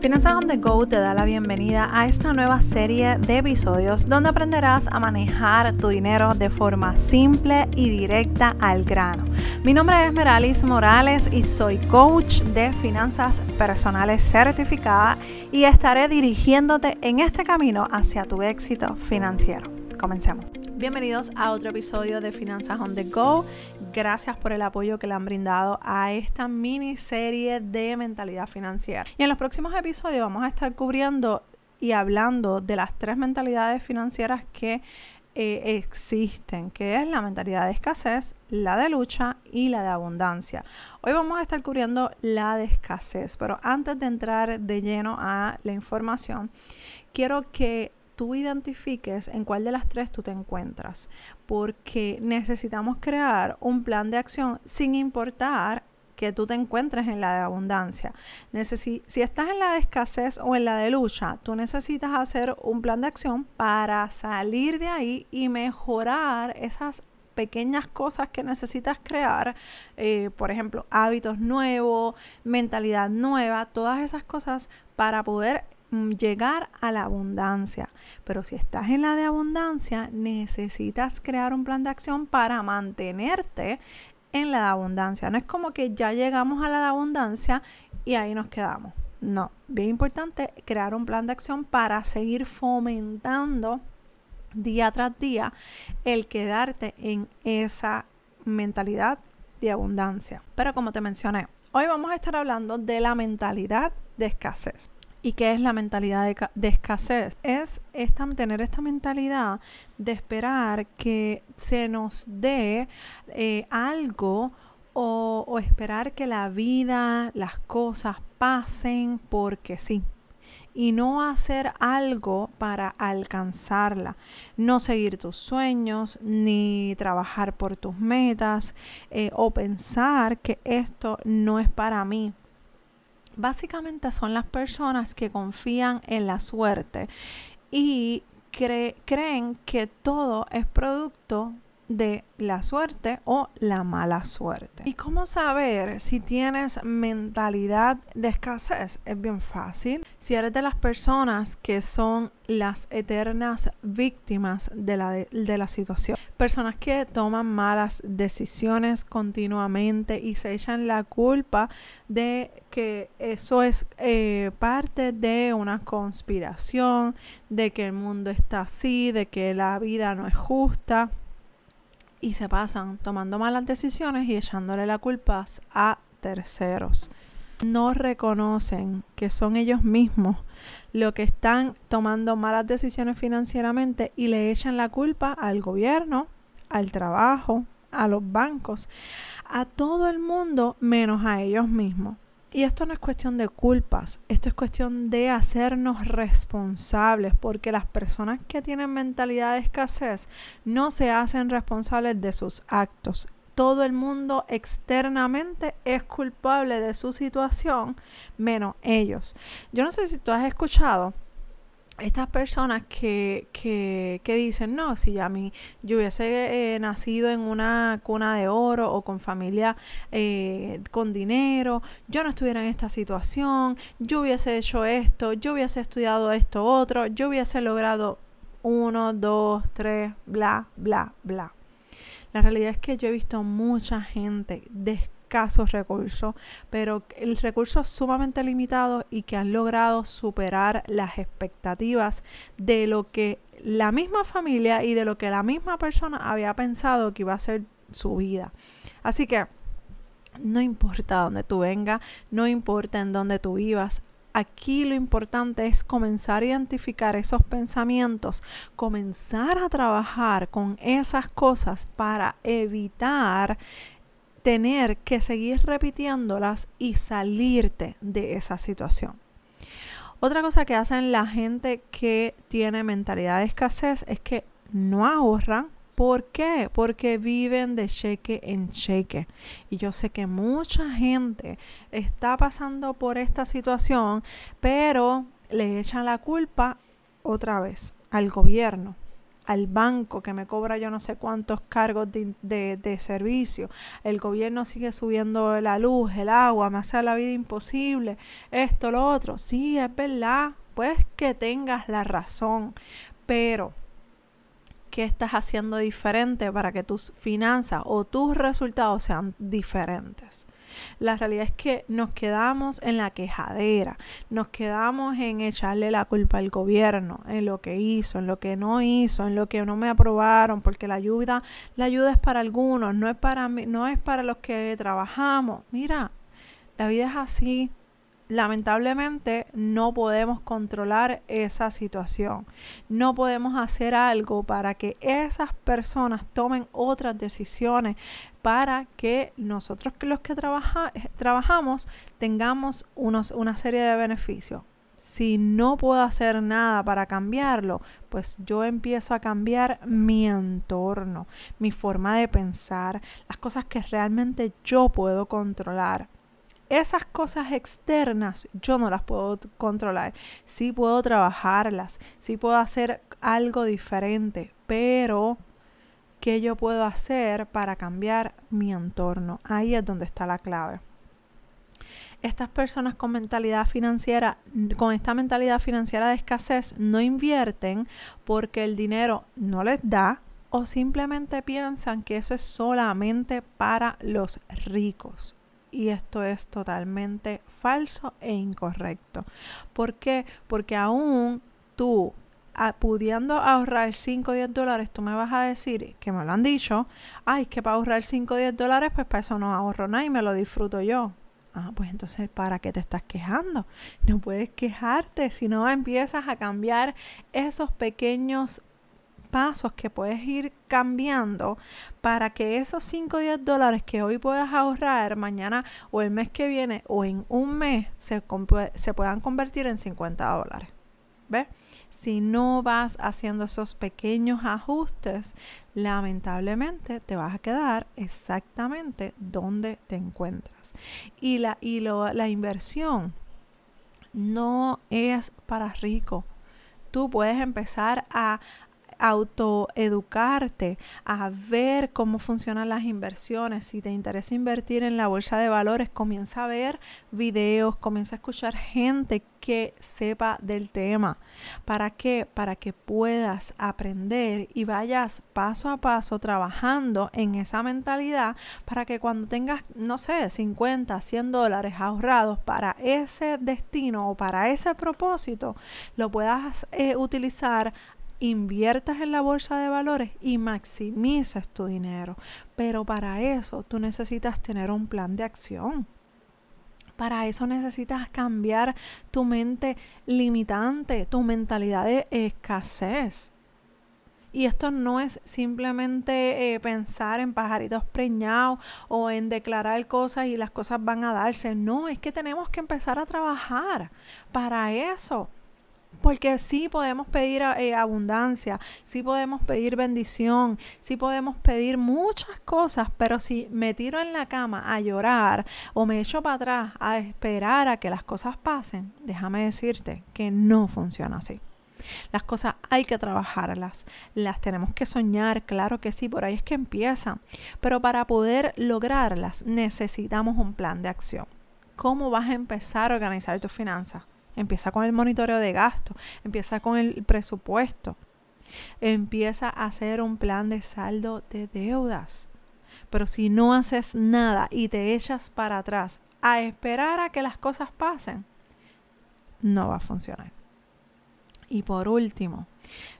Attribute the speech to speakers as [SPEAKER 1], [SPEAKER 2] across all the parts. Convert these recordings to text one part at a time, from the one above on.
[SPEAKER 1] Finanzas on the Go te da la bienvenida a esta nueva serie de episodios donde aprenderás a manejar tu dinero de forma simple y directa al grano. Mi nombre es Meralis Morales y soy coach de finanzas personales certificada y estaré dirigiéndote en este camino hacia tu éxito financiero. Comencemos. Bienvenidos a otro episodio de Finanzas on the Go. Gracias por el apoyo que le han brindado a esta miniserie de mentalidad financiera. Y en los próximos episodios vamos a estar cubriendo y hablando de las tres mentalidades financieras que eh, existen, que es la mentalidad de escasez, la de lucha y la de abundancia. Hoy vamos a estar cubriendo la de escasez, pero antes de entrar de lleno a la información, quiero que tú identifiques en cuál de las tres tú te encuentras, porque necesitamos crear un plan de acción sin importar que tú te encuentres en la de abundancia. si estás en la de escasez o en la de lucha, tú necesitas hacer un plan de acción para salir de ahí y mejorar esas pequeñas cosas que necesitas crear, eh, por ejemplo, hábitos nuevos, mentalidad nueva, todas esas cosas para poder llegar a la abundancia. Pero si estás en la de abundancia, necesitas crear un plan de acción para mantenerte en la de abundancia. No es como que ya llegamos a la de abundancia y ahí nos quedamos. No, bien importante crear un plan de acción para seguir fomentando día tras día el quedarte en esa mentalidad de abundancia. Pero como te mencioné, hoy vamos a estar hablando de la mentalidad de escasez. ¿Y qué es la mentalidad de, escasez? Es tener esta mentalidad de esperar que se nos dé eh, algo o, o esperar que la vida, las cosas pasen porque sí y no hacer algo para alcanzarla. No seguir tus sueños, ni trabajar por tus metas, eh, o pensar que esto no es para mí. Básicamente son las personas que confían en la suerte y creen que todo es producto de la suerte o la mala suerte. ¿Y cómo saber si tienes mentalidad de escasez? Es bien fácil. Si eres de las personas que son las eternas víctimas de la, de, la situación, personas que toman malas decisiones continuamente y se echan la culpa de que eso es eh, parte de una conspiración, de que el mundo está así, de que la vida no es justa y se pasan tomando malas decisiones y echándole la culpa a terceros. No reconocen que son ellos mismos los que están tomando malas decisiones financieramente y le echan la culpa al gobierno, al trabajo, a los bancos, a todo el mundo menos a ellos mismos. Y esto no es cuestión de culpas, esto es cuestión de hacernos responsables, porque las personas que tienen mentalidad de escasez no se hacen responsables de sus actos. Todo el mundo externamente es culpable de su situación, menos ellos. Yo no sé si tú has escuchado estas personas que, que, que, dicen, no, si a mí yo hubiese eh, nacido en una cuna de oro o con familia eh, con dinero, yo no estuviera en esta situación, yo hubiese hecho esto, yo hubiese estudiado esto otro, yo hubiese logrado uno, dos, tres, bla, bla, bla. La realidad es que yo he visto mucha gente escasos recursos, pero el recurso sumamente limitado y que han logrado superar las expectativas de lo que la misma familia y de lo que la misma persona había pensado que iba a ser su vida. Así que no importa dónde tú vengas, no importa en dónde tú vivas, aquí lo importante es comenzar a identificar esos pensamientos, comenzar a trabajar con esas cosas para evitar tener que seguir repitiéndolas y salirte de esa situación. Otra cosa que hacen la gente que tiene mentalidad de escasez es que no ahorran. ¿Por qué? Porque viven de cheque en cheque. Y yo sé que mucha gente está pasando por esta situación, pero le echan la culpa otra vez al gobierno, al banco que me cobra yo no sé cuántos cargos de, servicio, el gobierno sigue subiendo la luz, el agua, me hace la vida imposible, esto, lo otro. Sí, es verdad, pues que tengas la razón, pero ¿qué estás haciendo diferente para que tus finanzas o tus resultados sean diferentes? La realidad es que nos quedamos en la quejadera, nos quedamos en echarle la culpa al gobierno, en lo que hizo, en lo que no hizo, en lo que no me aprobaron, porque la ayuda, la ayuda es para algunos, no es para mí, no es para los que trabajamos. Mira, la vida es así, lamentablemente no podemos controlar esa situación. No podemos hacer algo para que esas personas tomen otras decisiones para que nosotros los que trabajamos tengamos unos, una serie de beneficios. Si no puedo hacer nada para cambiarlo, pues yo empiezo a cambiar mi entorno, mi forma de pensar, las cosas que realmente yo puedo controlar esas cosas externas yo no las puedo controlar. Sí puedo trabajarlas, sí puedo hacer algo diferente, pero ¿qué yo puedo hacer para cambiar mi entorno? Ahí es donde está la clave. Estas personas con mentalidad financiera, con esta mentalidad financiera de escasez, no invierten porque el dinero no les da o simplemente piensan que eso es solamente para los ricos y esto es totalmente falso e incorrecto. ¿Por qué? Porque aún tú pudiendo ahorrar 5 o 10 dólares, tú me vas a decir, que me lo han dicho, ay, que para ahorrar 5 o 10 dólares, pues para eso no ahorro nada y me lo disfruto yo. Ah, pues entonces, ¿para qué te estás quejando? No puedes quejarte si no empiezas a cambiar esos pequeños pasos que puedes ir cambiando para que esos 5 o 10 dólares que hoy puedas ahorrar mañana o el mes que viene o en un mes se, se puedan convertir en 50 dólares. ¿Ves? Si no vas haciendo esos pequeños ajustes, lamentablemente te vas a quedar exactamente donde te encuentras. Y la, y la inversión no es para rico. Tú puedes empezar a, autoeducarte, a ver cómo funcionan las inversiones. Si te interesa invertir en la bolsa de valores, comienza a ver videos, comienza a escuchar gente que sepa del tema. ¿Para qué? Para que puedas aprender y vayas paso a paso trabajando en esa mentalidad para que cuando tengas, no sé, 50, 100 dólares ahorrados para ese destino o para ese propósito, lo puedas eh, utilizar inviertas en la bolsa de valores y maximizas tu dinero. Pero para eso tú necesitas tener un plan de acción. Para eso necesitas cambiar tu mente limitante, tu mentalidad de escasez. Y esto no es simplemente eh, pensar en pajaritos preñados o en declarar cosas y las cosas van a darse. No, es que tenemos que empezar a trabajar para eso. Porque sí podemos pedir eh, abundancia, sí podemos pedir bendición, sí podemos pedir muchas cosas, pero si me tiro en la cama a llorar o me echo para atrás a esperar a que las cosas pasen, déjame decirte que no funciona así. Las cosas hay que trabajarlas, las tenemos que soñar, claro que sí, por ahí es que empiezan, pero para poder lograrlas necesitamos un plan de acción. ¿Cómo vas a empezar a organizar tus finanzas? Empieza con el monitoreo de gasto, empieza con el presupuesto, empieza a hacer un plan de saldo de deudas. Pero si no haces nada y te echas para atrás a esperar a que las cosas pasen, no va a funcionar. Y por último,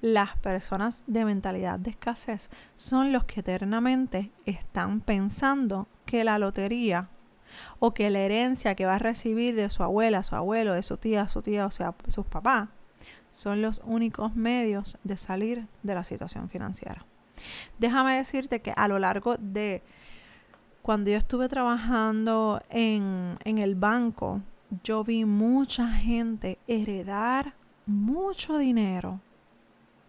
[SPEAKER 1] las personas de mentalidad de escasez son los que eternamente están pensando que la lotería o que la herencia que va a recibir de su abuela, su abuelo, de su tía, su tía, o sea, sus papás, son los únicos medios de salir de la situación financiera. Déjame decirte que a lo largo de cuando yo estuve trabajando en, en el banco, yo vi mucha gente heredar mucho dinero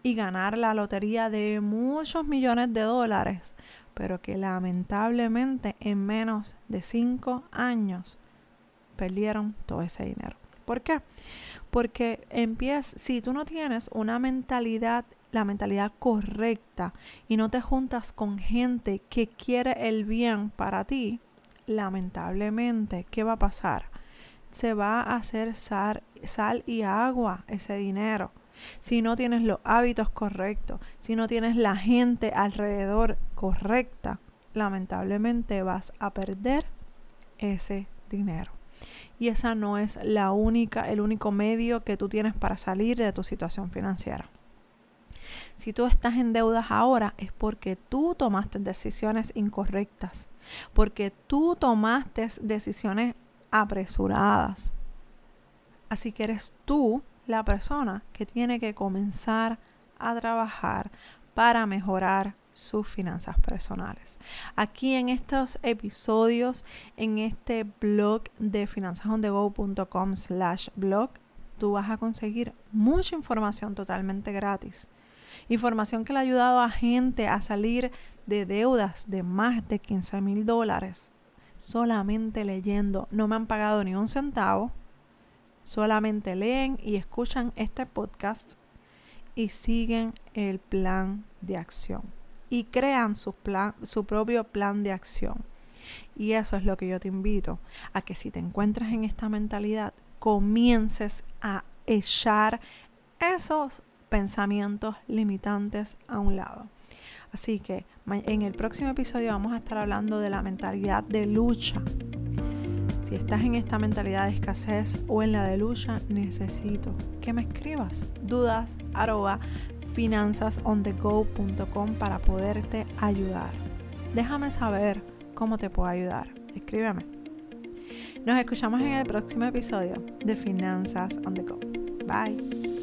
[SPEAKER 1] y ganar la lotería de muchos millones de dólares pero que lamentablemente en menos de cinco años perdieron todo ese dinero. ¿Por qué? Porque empiezas, si tú no tienes una mentalidad, la mentalidad correcta y no te juntas con gente que quiere el bien para ti, lamentablemente, ¿qué va a pasar? Se va a hacer sal y agua ese dinero. Si no tienes los hábitos correctos, si no tienes la gente alrededor correcta, lamentablemente vas a perder ese dinero. Y esa no es la única, el único medio que tú tienes para salir de tu situación financiera. Si tú estás en deudas ahora es porque tú tomaste decisiones incorrectas, porque tú tomaste decisiones apresuradas. Así que eres tú la persona que tiene que comenzar a trabajar para mejorar sus finanzas personales. Aquí en estos episodios, en este blog de finanzasondego.com slash blog, tú vas a conseguir mucha información totalmente gratis. Información que le ha ayudado a gente a salir de deudas de más de 15 mil dólares solamente leyendo. No me han pagado ni un centavo. Solamente leen y escuchan este podcast y siguen el plan de acción y crean su, plan, su propio plan de acción. Y eso es lo que yo te invito a que si te encuentras en esta mentalidad, comiences a echar esos pensamientos limitantes a un lado. Así que en el próximo episodio vamos a estar hablando de la mentalidad de lucha. Si estás en esta mentalidad de escasez o en la de lucha, necesito que me escribas dudas arroba para poderte ayudar. Déjame saber cómo te puedo ayudar. Escríbeme. Nos escuchamos en el próximo episodio de Finanzas on the Go. Bye.